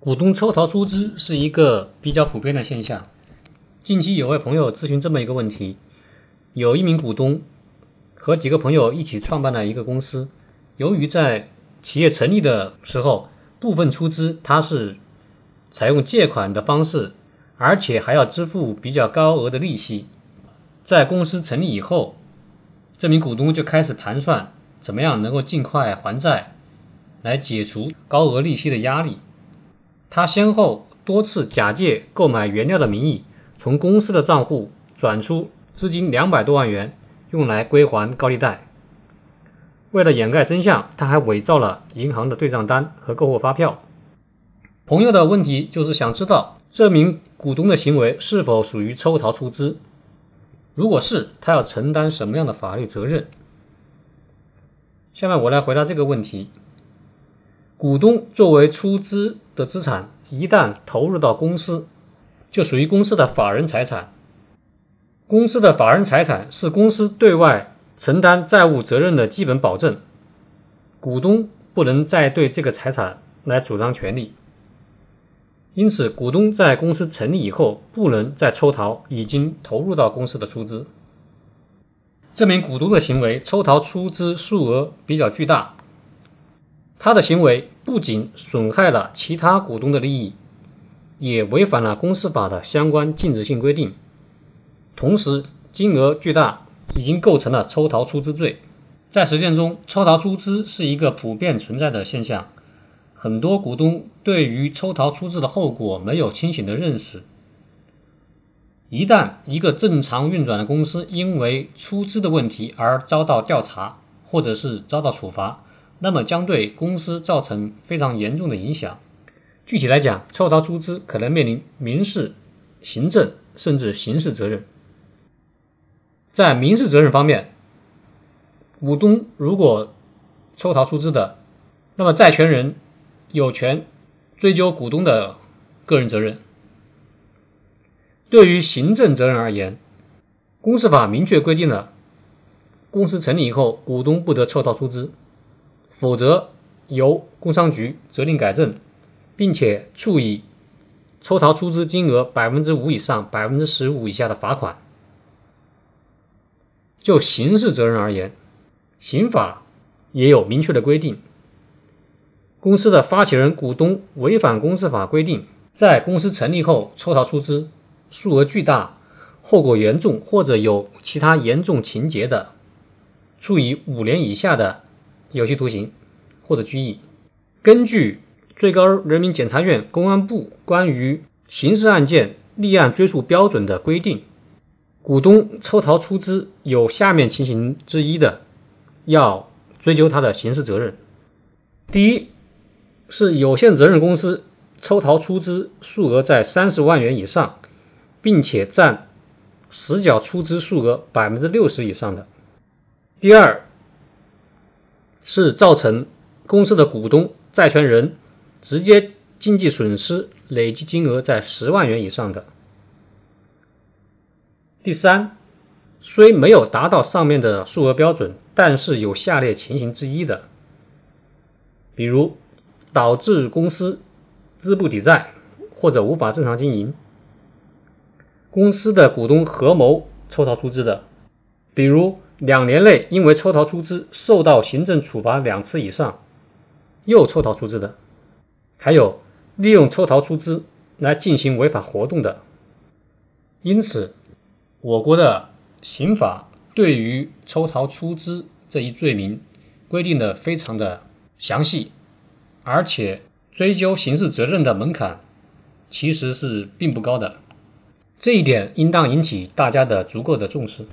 股东抽逃出资是一个比较普遍的现象。近期有位朋友咨询这么一个问题：有一名股东和几个朋友一起创办了一个公司，由于在企业成立的时候部分出资他是采用借款的方式，而且还要支付比较高额的利息。在公司成立以后，这名股东就开始盘算怎么样能够尽快还债，来解除高额利息的压力。他先后多次假借购买原料的名义，从公司的账户转出资金两百多万元，用来归还高利贷。为了掩盖真相，他还伪造了银行的对账单和购货发票。朋友的问题就是想知道这名股东的行为是否属于抽逃出资？如果是，他要承担什么样的法律责任？下面我来回答这个问题。股东作为出资的资产，一旦投入到公司，就属于公司的法人财产。公司的法人财产是公司对外承担债务责任的基本保证，股东不能再对这个财产来主张权利。因此，股东在公司成立以后，不能再抽逃已经投入到公司的出资。这名股东的行为抽逃出资数额比较巨大。他的行为不仅损害了其他股东的利益，也违反了公司法的相关禁止性规定，同时金额巨大，已经构成了抽逃出资罪。在实践中，抽逃出资是一个普遍存在的现象，很多股东对于抽逃出资的后果没有清醒的认识。一旦一个正常运转的公司因为出资的问题而遭到调查，或者是遭到处罚，那么将对公司造成非常严重的影响。具体来讲，抽逃出资可能面临民事、行政甚至刑事责任。在民事责任方面，股东如果抽逃出资的，那么债权人有权追究股东的个人责任。对于行政责任而言，公司法明确规定了，公司成立以后，股东不得抽逃出资。否则，由工商局责令改正，并且处以抽逃出资金额百分之五以上百分之十五以下的罚款。就刑事责任而言，刑法也有明确的规定：公司的发起人、股东违反公司法规定，在公司成立后抽逃出资，数额巨大、后果严重或者有其他严重情节的，处以五年以下的。有期徒刑或者拘役。根据最高人民检察院、公安部关于刑事案件立案追诉标准的规定，股东抽逃出资有下面情形之一的，要追究他的刑事责任。第一是有限责任公司抽逃出资数额在三十万元以上，并且占实缴出资数额百分之六十以上的。第二。是造成公司的股东、债权人直接经济损失累计金额在十万元以上的。第三，虽没有达到上面的数额标准，但是有下列情形之一的，比如导致公司资不抵债或者无法正常经营，公司的股东合谋抽逃出资的，比如。两年内因为抽逃出资受到行政处罚两次以上，又抽逃出资的，还有利用抽逃出资来进行违法活动的。因此，我国的刑法对于抽逃出资这一罪名规定的非常的详细，而且追究刑事责任的门槛其实是并不高的，这一点应当引起大家的足够的重视。